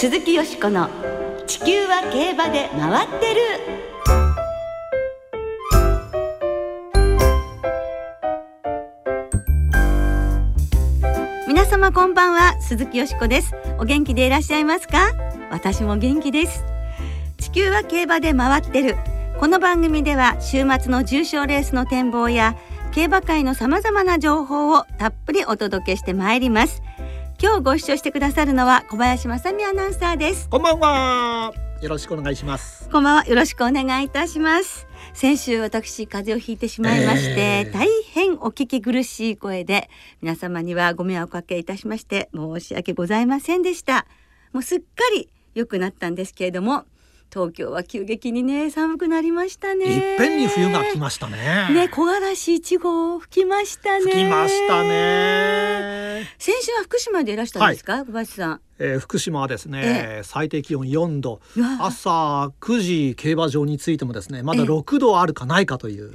鈴木よしこの地球は競馬で回ってる。皆様こんばんは鈴木よしこです。お元気でいらっしゃいますか？私も元気です。地球は競馬で回ってる。この番組では週末の重賞レースの展望や競馬界のさまざまな情報をたっぷりお届けしてまいります。今日ご一緒してくださるのは小林正美アナウンサーです。こんばんは。よろしくお願いします。こんばんは。よろしくお願いいたします。先週私風邪をひいてしまいまして、えー、大変お聞き苦しい声で皆様にはご迷惑をおかけいたしまして申し訳ございませんでした。もうすっかり良くなったんですけれども東京は急激にね寒くなりましたね。いっぺんに冬が来ましたね。ね木枯らし一号吹きましたね。吹きましたね。先週は福島でいらしたんですか、はい、小林さん。えー、福島はですね、え最低気温4度。朝9時競馬場についてもですねまだ6度あるかないかという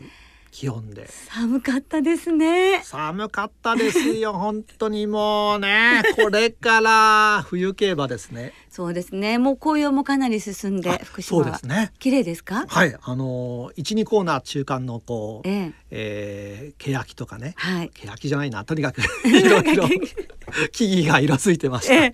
気温で。寒かったですね。寒かったですよ 本当にもうね。これから冬競馬ですね。そうですね。もう紅葉もかなり進んで福島そうですね。綺麗ですか？はい、あの一二コーナー中間のこう、ええ。えー、欅とかね、はい、欅じゃないな。とにかくいろいろ木々が色づいてました。え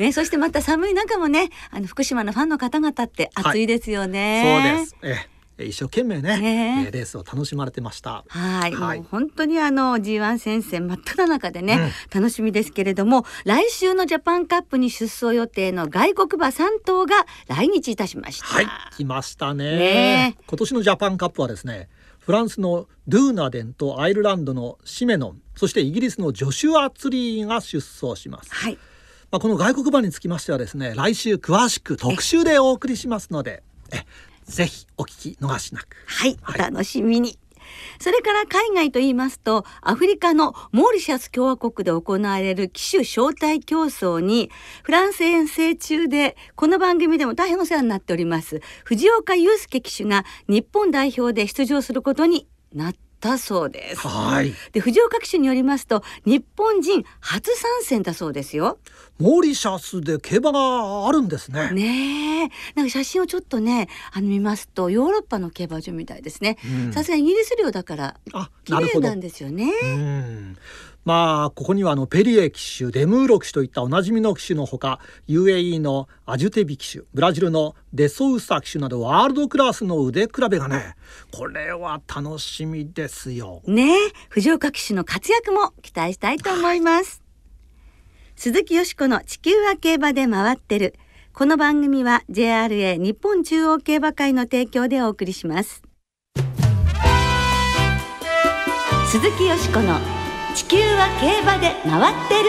え、ねそしてまた寒い中もねあの福島のファンの方々って暑いですよね。はい、そうです。ええ一生懸命ね、ねレースを楽しまれてました。はい、はい、もう本当にあの G1 戦線真っ只中でね、うん、楽しみですけれども、来週のジャパンカップに出走予定の外国馬3頭が来日いたしました。はい、来ましたね。ね今年のジャパンカップはですね、フランスのドゥーナデンとアイルランドのシメノン、そしてイギリスのジョシュア・ツリーが出走します。はい。まあこの外国馬につきましてはですね、来週詳しく特集でお送りしますので、えぜひお聞き逃しなく。はい、はい、お楽しみに。それから海外と言いますと、アフリカのモーリシャス共和国で行われる騎手招待競争に、フランス遠征中で、この番組でも大変お世話になっております、藤岡祐介騎手が日本代表で出場することになってだそうです。はい。で藤岡騎手によりますと日本人初参戦だそうですよ。モーリシャスで競馬があるんですね。ねえ、なんか写真をちょっとねあの見ますとヨーロッパの競馬場みたいですね。さすがイギリス領だから綺麗なんですよね。まあここにはあのペリエ騎手デムーロ騎手といったおなじみの騎手のほか UAE のアジュテビ騎手ブラジルのデソウサ騎手などワールドクラスの腕比べがねこれは楽しみですよ。ね藤岡騎手の活躍も期待したいと思います。はい、鈴木よしこの地球は競馬で回ってるこの番組は JRA 日本中央競馬会の提供でお送りします。鈴木よしこの地球は競馬で回ってる。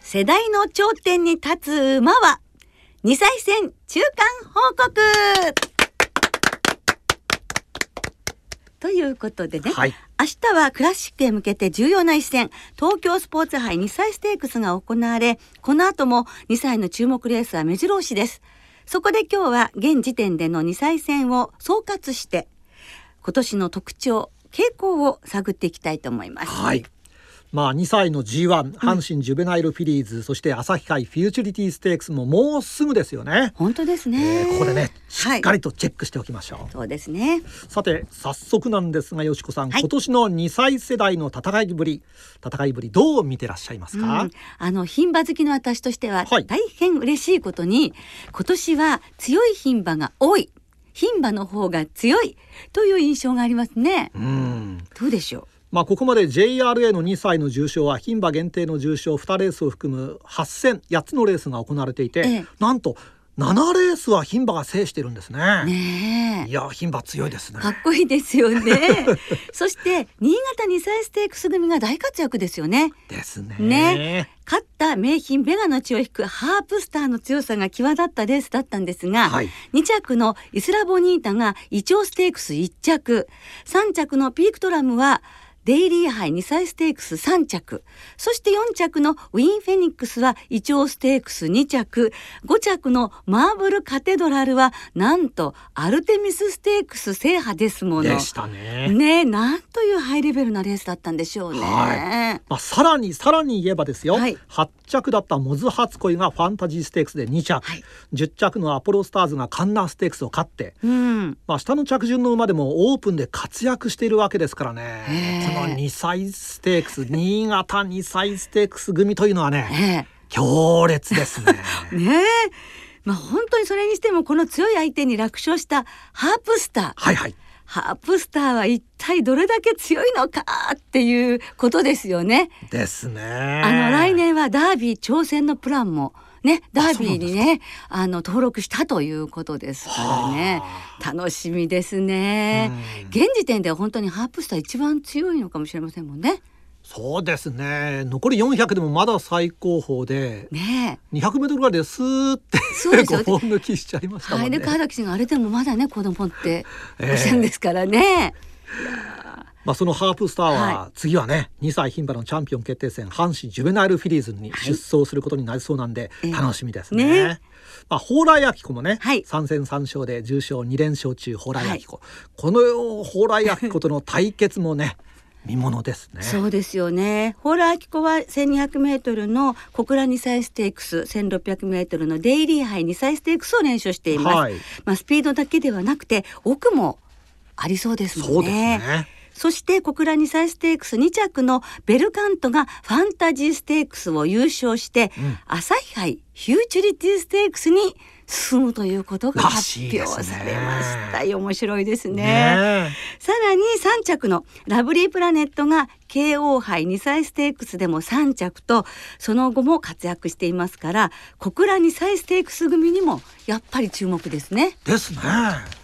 世代の頂点に立つ馬は2歳戦中間報告。ということでね、はい、明日はクラシックへ向けて重要な一戦。東京スポーツ杯2歳ステークスが行われこの後も2歳の注目レースは目白押しですそこで今日は現時点での2歳戦を総括して今年の特徴傾向を探っていきたいと思います。はいまあ、2歳の G1 阪神ジュベナイルフィリーズ、うん、そして朝日杯フューチュリティステークスももうすぐですよね。本当ですね、えー、ここでねしっかりとチェックしておきましょう、はい、そうですね。さて早速なんですがよしこさん、はい、今年の2歳世代の戦いぶり戦いぶりどう見てらっしゃいますか、うん、あの牝馬好きの私としては大変嬉しいことに、今年は強い牝馬が多い。牝馬の方が強いという印象がありますね。うん。どうでしょう？まあ、ここまで JRA の2歳の重賞は牝馬限定の重賞2レースを含む8戦8つのレースが行われていて、ええ、なんと7レースは牝馬が制してるんですね。ねいや牝馬強いですね。かっこいいですよね。そして新潟2歳ステークス組が大活躍ですよね。ですね。ね勝った名品ベガの血を引くハープスターの強さが際立ったレースだったんですが、はい、2着のイスラボニータがイチョウステークス1着3着のピークトラムはデイリー杯2歳ステークス3着。そして4着のウィン・フェニックスはイチョウステークス2着。5着のマーブル・カテドラルはなんとアルテミスステークス制覇ですもの。でしたね。ねなんというハイレベルなレースだったんでしょうね。はい、まあ、さらにさらに言えばですよ、はい、8着だったモズハツコイがファンタジーステークスで2着、はい、10着のアポロスターズがカンナステークスを勝って、うん、まあ、下の着順の馬でもオープンで活躍しているわけですからね。この2歳ステークス新潟2歳ステークス組というのはね強烈ですね。ねまあ本当にそれにしてもこの強い相手に楽勝したハープスター。はいはい。ハープスターは一体どれだけ強いのかっていうことですよね。ですね。あの来年はダービー挑戦のプランもね、ダービーにねあの登録したということですからね。楽しみですね。現時点では本当にハープスター一番強いのかもしれませんもんね。そうですね。残り400でもまだ最高峰で、ね、200メートルぐらいでスーってそうですよ。抜きしちゃいましたもんね。はい、で川崎氏があれでもまだね子供っておっしゃるんですからね。え ーまあ、そのハープスターは次はね、2歳牝馬のチャンピオン決定戦阪神ジュベナイルフィリーズに出走することになりそうなんで楽しみですね。はいねまあ、蓬莱明子もね、はい、3戦3勝で重賞2連勝中蓬莱明子、はい、この蓬莱明子との対決もね見ものですね。そうですよね。蓬莱明子は1200メートルの小倉2歳ステークス、1600メートルのデイリー杯2歳ステークスを連勝しています。はい、まあスピードだけではなくて奥もありそうですもんね。そうですね。そして小倉2歳ステークス2着のベルカントがファンタジーステークスを優勝して、うん、朝日杯フューチュリティステークスに進むということが発表されました。ね、面白いですね。ねさらに3着のラブリープラネットが慶応杯2歳ステークスでも3着とその後も活躍していますから小倉2歳ステークス組にもやっぱり注目ですね。ですね。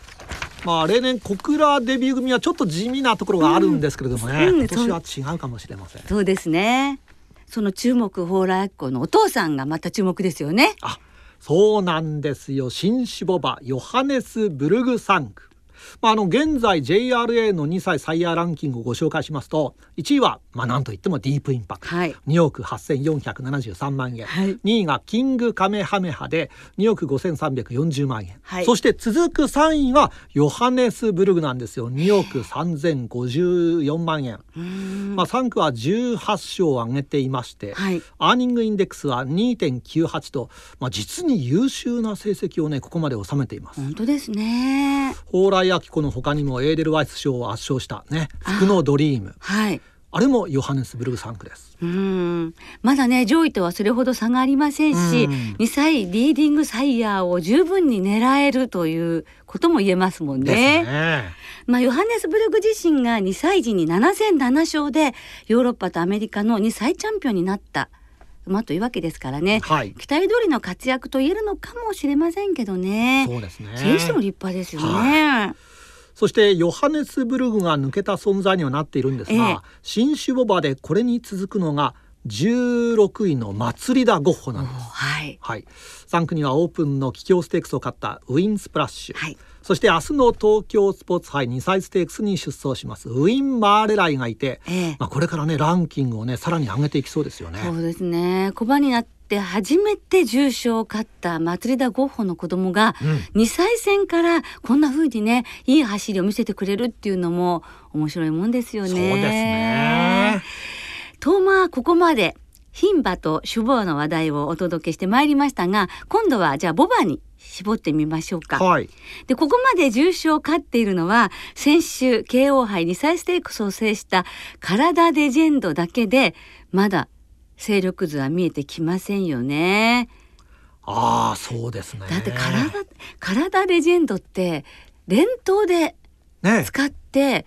まあ例年小倉デビュー組はちょっと地味なところがあるんですけれどもね、うん、今年は違うかもしれません。そうですね。その注目蓬莱湖のお父さんがまた注目ですよね。あそうなんですよ。新種ボバヨハネス・ブルグサンクまあ、あの現在 JRA の2歳サイヤーランキングをご紹介しますと1位は、まあ、なんといってもディープインパクト、はい、2億8473万円、はい、2位がキングカメハメハで2億5340万円、はい、そして続く3位はヨハネスブルグなんですよ。2億3054万円、まあ、3区は18勝を挙げていまして、はい、アーニングインデックスは2.98と、まあ、実に優秀な成績をねここまで収めています。本当ですね。蓬莱明子の他にもエーデルワイス賞を圧勝したね福のドリーム。はい。あれもヨハネスブルグ3区です。うん。まだね上位とはそれほど差がありませんし、ん、2歳リーディングサイヤーを十分に狙えるということも言えますもんね。ね。まあヨハネスブルグ自身が2歳児に7戦7勝でヨーロッパとアメリカの2歳チャンピオンになった馬というわけですからね、はい、期待通りの活躍と言えるのかもしれませんけどね。そうですね。選手も立派ですよね。はい。そしてヨハネスブルグが抜けた存在にはなっているんですが、ええ、新種ボバでこれに続くのが16位の祭りだゴッホなんです。はい、はい、3区にはオープンの桔梗ステークスを勝ったウィンスプラッシュ、はい、そして明日の東京スポーツ杯2歳ステークスに出走しますウィン・マーレライがいて、ええ、まあ、これからねランキングをねさらに上げていきそうですよね。そうですね小馬になって初めて重賞を勝った祭り田ゴッホの子供が、うん、2歳戦からこんな風にねいい走りを見せてくれるっていうのも面白いもんですよね。そうですねとまあここまで牝馬と種牡の話題をお届けしてまいりましたが今度はじゃあボバに絞ってみましょうか。はい、でここまで重賞を勝っているのは先週慶応杯2歳ステークスを制した体レジェンドだけでまだ勢力図は見えてきませんよね。ああそうですね。だって体体レジェンドって連投で使って、ね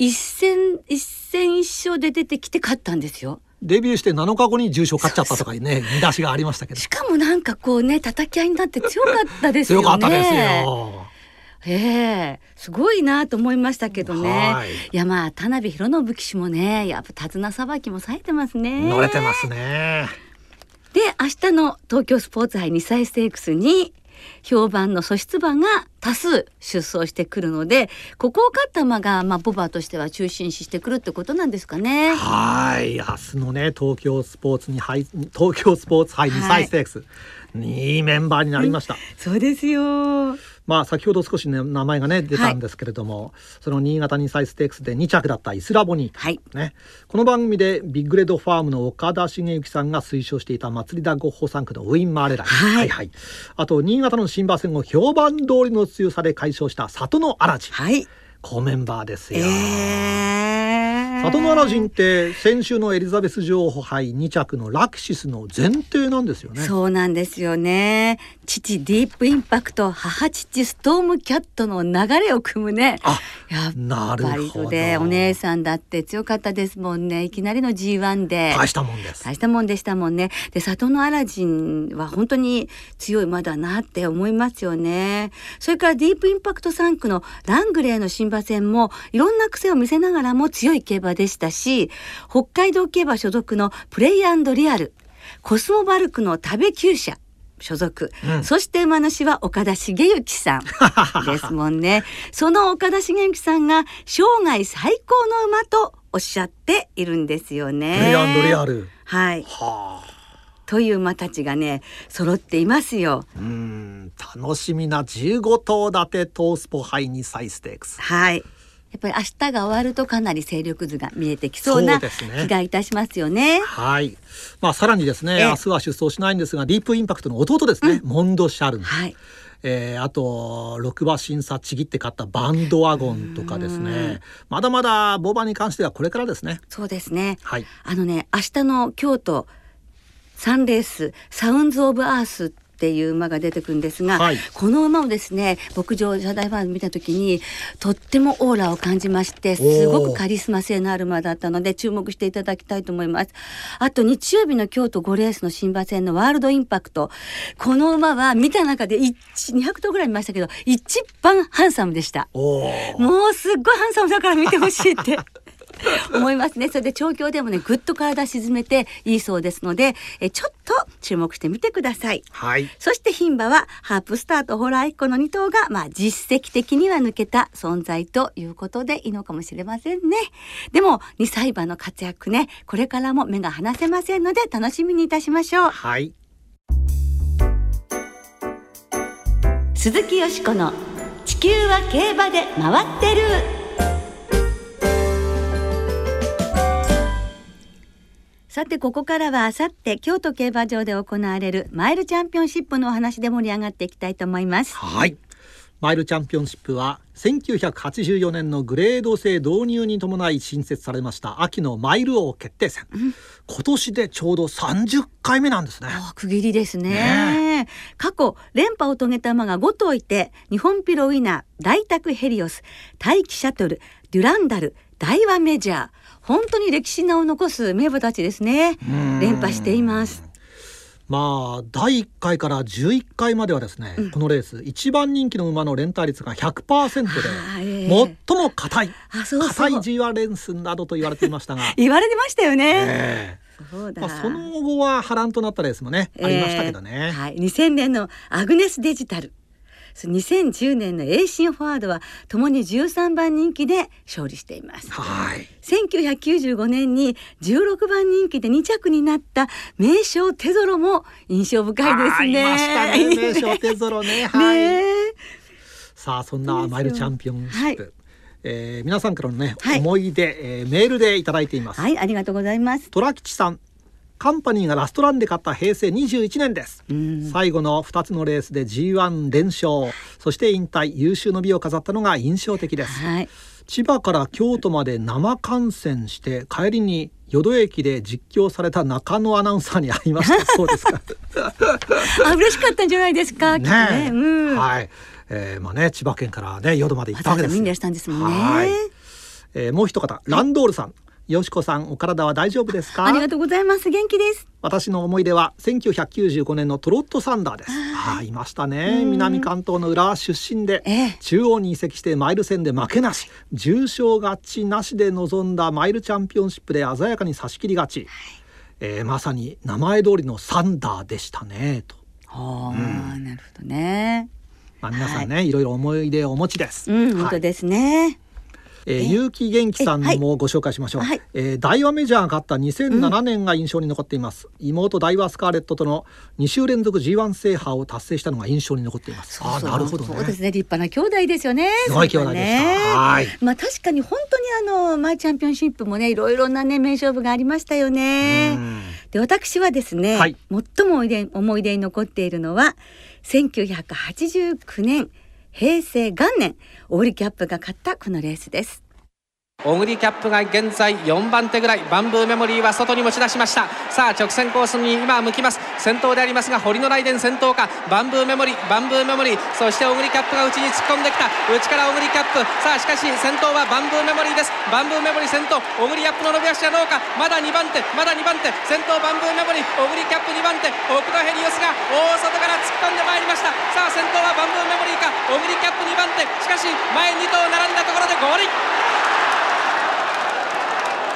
一戦一戦一勝で出てきて勝ったんですよ。デビューして7日後に重賞勝っちゃったとかね見出しがありましたけどしかもなんかこうね叩き合いになって強かったですよね強かったですよええすごいなと思いましたけどね。いやまあ田辺弘信騎手もねやっぱ手綱さばきも冴えてますね。乗れてますね。で明日の東京スポーツ杯2歳ステークスに評判の素質馬が多数出走してくるのでここを勝った馬が、まあ、ボバとしては中心視してくるってことなんですかね。はい明日のね東京スポーツに東京スポーツ杯2歳ステークス、はい、いいメンバーになりました。そうですよまあ、先ほど少し、ね、名前がね出たんですけれども、はい、その新潟2歳ステークスで2着だったイスラボニータ、はい、ね、この番組でビッグレッドファームの岡田茂之さんが推奨していた祭りだゴッホ3区のウィン・マーレライ、はい、はいはい。あと新潟の新馬戦を評判通りの強さで解消した里の荒地、はい、コメンバーですよ。えー里のアラジンって先週のエリザベス女王杯2着のラクシスの前提なんですよね。そうなんですよね。父ディープインパクト母父ストームキャットの流れを組むね。あやっぱりとでお姉さんだって強かったですもんね。いきなりの G1 で。大したもんです。大したもんでしたもんね。で里のアラジンは本当に強い馬だなって思いますよね。それからディープインパクト3区のラングレーの新馬戦もいろんな癖を見せながらも強い競馬でしたし北海道競馬所属のプレイリアルコスモバルクの食べ厩舎所属、うん、そして馬主は岡田茂之さん ですもんね。その岡田茂之さんが生涯最高の馬とおっしゃっているんですよね。プレイリアル。はい。はあ。という馬たちがね揃っていますよ。うん。楽しみな15頭立てトースポハイ2歳ステークス。はいやっぱり明日が終わるとかなり勢力図が見えてきそうな気がいたしますよね。ねはい。まあさらにですね、明日は出走しないんですが、ディープインパクトの弟ですね、うん、モンドシャルン。はい。えー、あと6馬審査ちぎって勝ったバンドワゴンとかですね。まだまだボバに関してはこれからですね。そうですね。はい。あのね明日の京都サンレースサウンズ・オブ・アースっていう馬が出てくるんですが、はい、この馬をですね牧場社大ファン見た時にとってもオーラを感じましてすごくカリスマ性のある馬だったので注目していただきたいと思います。あと日曜日の京都5レースの新馬戦のワールドインパクト。この馬は見た中で200頭ぐらい見ましたけど一番ハンサムでした。もうすっごいハンサムだから見てほしいって 思いますね。それで調教でもね、ぐっと体沈めていいそうですので、えちょっと注目してみてください。はい。そして牝馬は、ハープスターとホラー一個の2頭が、まあ、実績的には抜けた存在ということでいいのかもしれませんね。でも、2歳馬の活躍ね、これからも目が離せませんので、楽しみにいたしましょう。はい。鈴木よしこの地球は競馬で回ってる。さてここからはあさって京都競馬場で行われるマイルチャンピオンシップのお話で盛り上がっていきたいと思います。はい。マイルチャンピオンシップは1984年のグレード制導入に伴い新設されました秋のマイル王決定戦、うん、今年でちょうど30回目なんですね。区切りですね、ね、過去連覇を遂げた馬が5頭いて日本ピロウィナー大宅ヘリオス大気シャトルデュランダル大和メジャー本当に歴史名を残す名馬たちですね。連覇しています。まあ第1回から11回まではですね、うん、このレース一番人気の馬の連帯率が100%で、えー、最も硬い硬い G1 レースなどと言われていましたが。言われてましたよね、え。ー、そまあ、その後は波乱となったレースもね、えー、ありましたけどね、はい、2000年のアグネスデジタル2010年のエイシンフォワードはともに13番人気で勝利しています。はい。1995年に16番人気で2着になった名将テゾロも印象深いですね。ましたね名将テゾロね。はい。ねさあそんなマイルチャンピオンシップ。はいえー、皆さんからのね、はい、思い出、えー、メールでいただいています。はい、ありがとうございます。虎吉さん、カンパニーがラストランで勝った平成21年です、最後の2つのレースで G1 連勝。そして引退優秀の美を飾ったのが印象的です、はい、千葉から京都まで生観戦して帰りに淀駅で実況された中野アナウンサーに会いました。そうですか。あ嬉しかったんじゃないですか？ね、ね。うん、はい。えー、まあね千葉県からね淀まで行ったわけです、ね、したんですもんね。はい、えー、もう一方ランドールさん、よしこさんお体は大丈夫ですか？ありがとうございます。元気です。私の思い出は1995年のトロットサンダーです。ああいましたね。南関東の浦和出身で、ええ、中央に移籍してマイル戦で負けなし。重賞勝ちなしで臨んだマイルチャンピオンシップで鮮やかに差し切り勝ち、はい、えー、まさに名前通りのサンダーでしたねと。はあ、うん、なるほどね。まあ皆さんね、はい、いろいろ思い出をお持ちです。うん、本当ですね。えー、結城元気さんもご紹介しましょう、はい、えー、大和メジャーが勝った2007年が印象に残っています、うん、妹大和スカーレットとの2週連続 G1 制覇を達成したのが印象に残っています。あなるほど、ね、そうですね。立派な兄弟ですよね。すごい兄弟でした、ね、はい。まあ確かに本当にあのマイチャンピオンシップもねいろいろなね名勝負がありましたよね。で私はですね、はい、最も思い出に残っているのは1989年平成元年オールキャップが勝ったこのレースです。小栗キャップが現在4番手ぐらい。バンブーメモリーは外に持ち出しました。さあ直線コースに今向きます。先頭でありますが堀の雷電先頭か。バンブーメモリーバンブーメモリー。そして小栗キャップが内に突っ込んできた。内から小栗キャップ。さあしかし先頭はバンブーメモリーです。バンブーメモリー先頭小栗キャップの伸び足はどうか。まだ2番手まだ2番手。先頭バンブーメモリー小栗キャップ2番手。奥田ヘリオスが大外から突っ込んでまいりました。さあ先頭はバンブーメモリーか。小栗キャップ2番手。しかし前2頭並んだところでゴール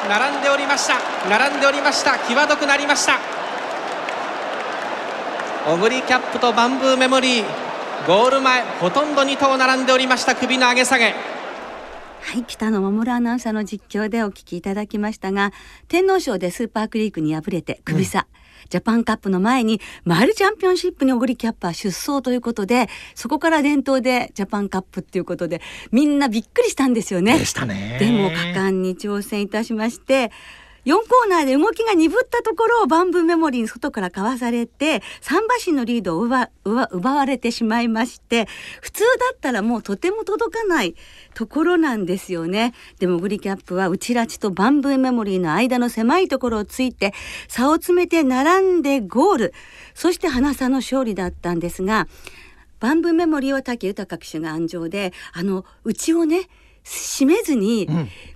並んでおりました。並んでおりました。際どくなりました。オグリキャップとバンブーメモリー。ゴール前ほとんど2頭並んでおりました。首の上げ下げ。はい北野守アナウンサーの実況でお聞きいただきましたが天皇賞でスーパークリークに敗れて首差、うんジャパンカップの前にマイルチャンピオンシップにオグリキャッパー出走ということでそこから伝統でジャパンカップっていうことでみんなびっくりしたんですよね。でしたね。でも果敢に挑戦いたしまして4コーナーで動きが鈍ったところをバンブーメモリーに外からかわされて3馬身のリードを奪奪われてしまいまして普通だったらもうとても届かないところなんですよね。でもグリキャップは内ラチとバンブーメモリーの間の狭いところをついて差を詰めて並んでゴールそして花差の勝利だったんですがバンブーメモリーは武豊騎手が安城であの内をね締めずに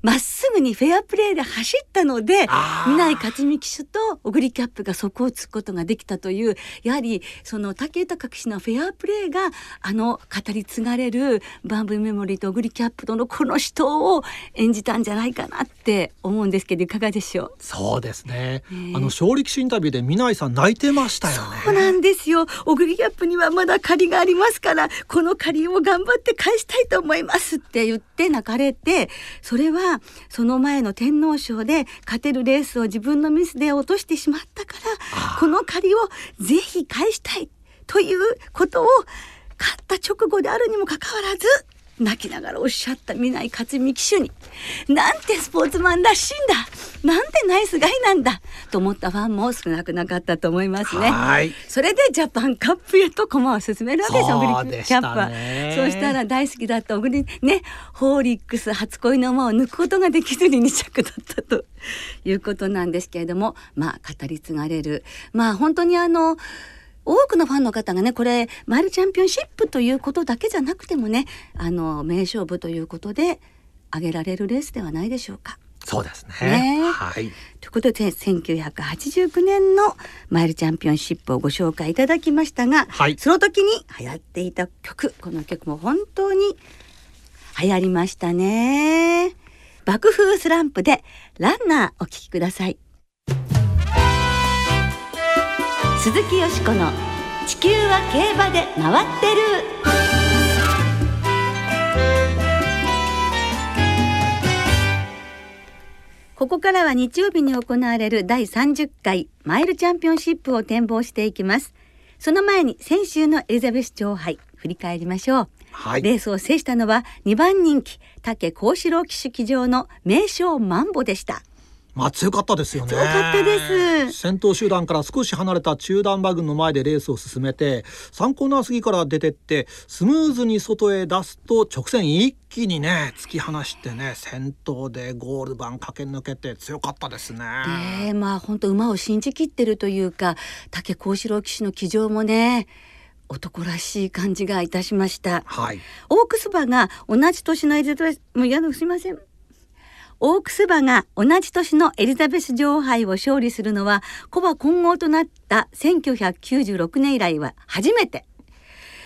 ま、うん、っすぐにフェアプレーで走ったので南井克美騎手と小栗キャップがそこをつくことができたというやはりその武豊騎手のフェアプレーがあの語り継がれるバンブーメモリーと小栗キャップとのこの死闘を演じたんじゃないかなって思うんですけどいかがでしょう？そうですね、え。ー、あの勝利騎手インタビューで南井さん泣いてましたよね。そうなんですよ。小栗キャップにはまだ借りがありますからこの借りを頑張って返したいと思いますって言って泣かれてそれはその前の天皇賞で勝てるレースを自分のミスで落としてしまったからこの借りをぜひ返したいということを勝った直後であるにもかかわらず泣きながらおっしゃった南井克美騎手に。なんてスポーツマンらしいんだ。なんてナイスガイなんだ。と思ったファンも少なくなかったと思いますね。それでジャパンカップへと駒を進めるわけですオグリキャップは。そうしたら大好きだったオグリねホーリックス初恋の馬を抜くことができずに2着だったということなんですけれどもまあ語り継がれる。まあ本当にあの多くのファンの方がねこれマイルチャンピオンシップということだけじゃなくてもねあの名勝負ということで挙げられるレースではないでしょうか。そうですね。ねはい。ということで1989年のマイルチャンピオンシップをご紹介いただきましたが、はい、その時に流行っていた曲この曲も本当に流行りましたね。爆風スランプでランナーお聴きください。鈴木よしこの地球は競馬で回ってる。ここからは日曜日に行われる第30回マイルチャンピオンシップを展望していきます。その前に先週のエリザベス女王杯振り返りましょう。はい、レースを制したのは2番人気武幸四郎騎手騎乗の名将マンボでしたまあ強かったですよね強かったです先頭集団から少し離れた中段馬群の前でレースを進めて3コーナー過ぎから出てってスムーズに外へ出すと直線一気にね突き放してね先頭でゴール板駆け抜けて強かったですねでまあ本当馬を信じきってるというか竹幸四郎騎手の騎乗もね男らしい感じがいたしました。はい。オークス馬が同じ年のエリザベス、もう嫌だ、すいません。オークス馬が同じ年のエリザベス女王杯を勝利するのはコバ混合となった1996年以来は初めて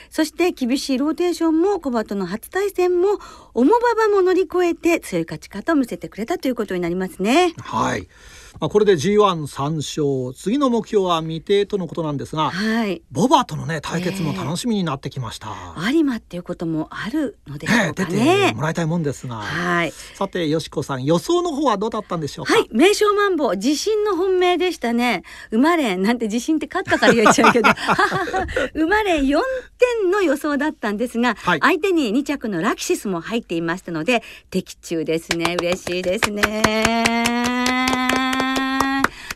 そして厳しいローテーションもコバとの初対戦も重馬場も乗り越えて強い勝ち方を見せてくれたということになりますね。はい。まあ、これで G13 勝次の目標は未定とのことなんですが、はい、ボバとのね対決も楽しみになってきました、えー、有馬っていうこともあるのでしょうかね、ね出てもらいたいもんですが、はい、さてよしこさん予想の方はどうだったんでしょうか？はい。名称マンボ自信の本命でしたね。生まれなんて自信って勝ったから言っちゃうけど。生まれ4点の予想だったんですが、はい、相手に2着のラキシスも入っていましたので的中ですね。嬉しいですね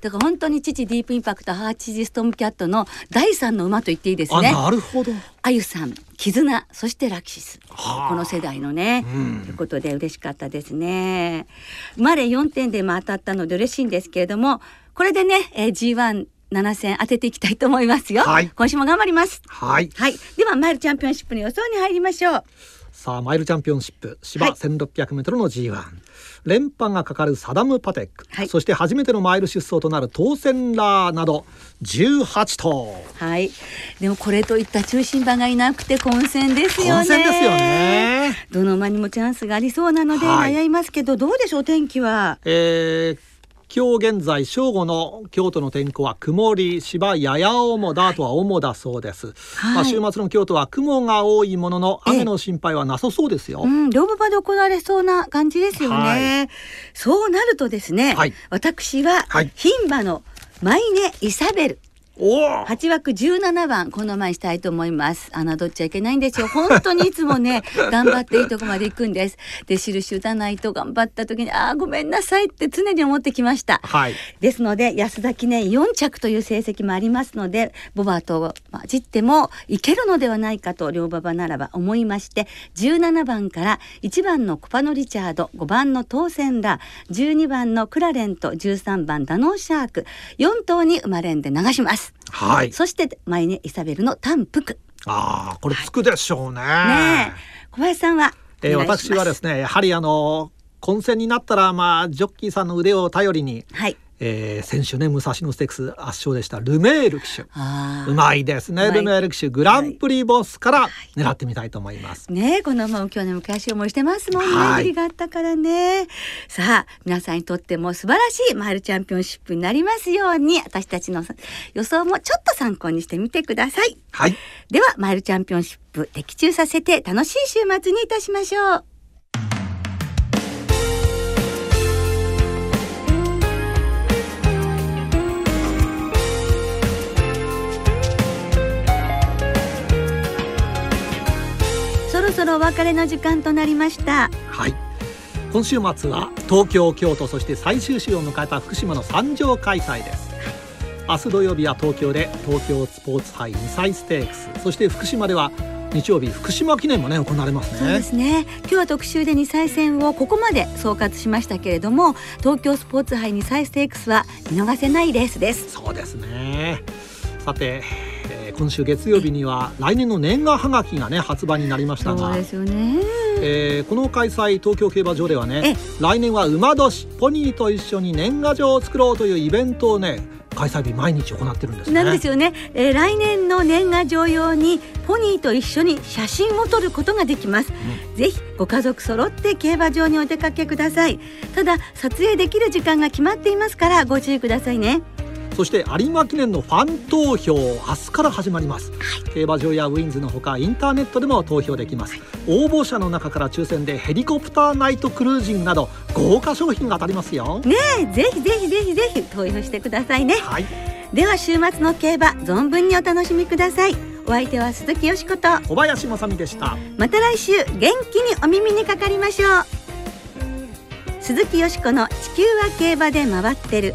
だから本当に父ディープインパクト母父ストームキャットの第三の馬と言っていいですね。なるほど。あゆさん、絆、そしてラキシス。この世代のね、うん、ということで嬉しかったですね。生まれ4点でも当たったので嬉しいんですけれども、これでね、えー、G1 7戦当てていきたいと思いますよ。はい、今週も頑張ります。はい。はい。では、マイルチャンピオンシップの予想に入りましょう。さあ、マイルチャンピオンシップ、芝1600メートルの G1。はい連覇がかかるサダム・パテック、はい、そして初めてのマイル出走となる当選ラーなど18頭。はい。でもこれといった中心馬がいなくて混戦ですよね。混戦ですよね。どの馬にもチャンスがありそうなので悩みますけど、はい、どうでしょう天気は。えー今日現在正午の京都の天候は曇り芝やや重だとは主だそうです、はい、まあ週末の京都は雲が多いものの雨の心配はなさそうですよ、うん、両馬場で行われそうな感じですよね、はい、そうなるとですね、はい、私は牝馬のマイネ・イサベル8枠17番この前したいと思います。侮っちゃいけないんですよ。本当にいつもね 頑張っていいとこまで行くんです。で印打たないと頑張った時にああごめんなさいって常に思ってきました、はい、ですので安田記念4着という成績もありますのでボバと混じってもいけるのではないかと両馬場ならば思いまして17番から1番のコパノリチャード5番の当選ラ12番のクラレント13番ダノーシャーク4頭に生まれんで流しますはい。そしてマイネイサベルの単服。ああ、これつくでしょうね。ね小林さんは。えー、私はですね、やはりあの混戦になったらまあジョッキーさんの腕を頼りに。はい。えー、先週ね武蔵野ステークス圧勝でした。ルメール騎手。うまいですねルメール騎手。グランプリボスから狙ってみたいと思います、はい、ねこの馬も今日ね昔思いしてますもんね、はい、があったからね。さあ皆さんにとっても素晴らしいマイルチャンピオンシップになりますように私たちの予想もちょっと参考にしてみてください、はい、ではマイルチャンピオンシップ的中させて楽しい週末にいたしましょうそろお別れの時間となりました。はい。今週末は東京京都そして最終週を迎えた福島の三条開催です。明日土曜日は東京で東京スポーツ杯2歳ステークス。そして福島では日曜日福島記念もね行われますね。そうですね。今日は特集で2歳戦をここまで総括しましたけれども東京スポーツ杯2歳ステークスは見逃せないレースです。そうですね。さて今週月曜日には来年の年賀はがきがね発売になりましたがそうですよね、えー、この開催東京競馬場ではね来年は馬年ポニーと一緒に年賀状を作ろうというイベントをね開催日毎日行ってるんです、ね、なんですよね、えー、来年の年賀状用にポニーと一緒に写真を撮ることができます、うん、ぜひご家族揃って競馬場にお出かけください。ただ撮影できる時間が決まっていますからご注意くださいねそして有馬記念のファン投票明日から始まります、はい、競馬場やウィンズのほかインターネットでも投票できます、はい、応募者の中から抽選でヘリコプターナイトクルージングなど豪華商品が当たりますよ。ねぜひぜひぜひぜひ投票してくださいね、はい、では週末の競馬存分にお楽しみください。お相手は鈴木よしこと。小林まさみでした。また来週元気にお耳にかかりましょう。鈴木よしこの地球は競馬で回ってる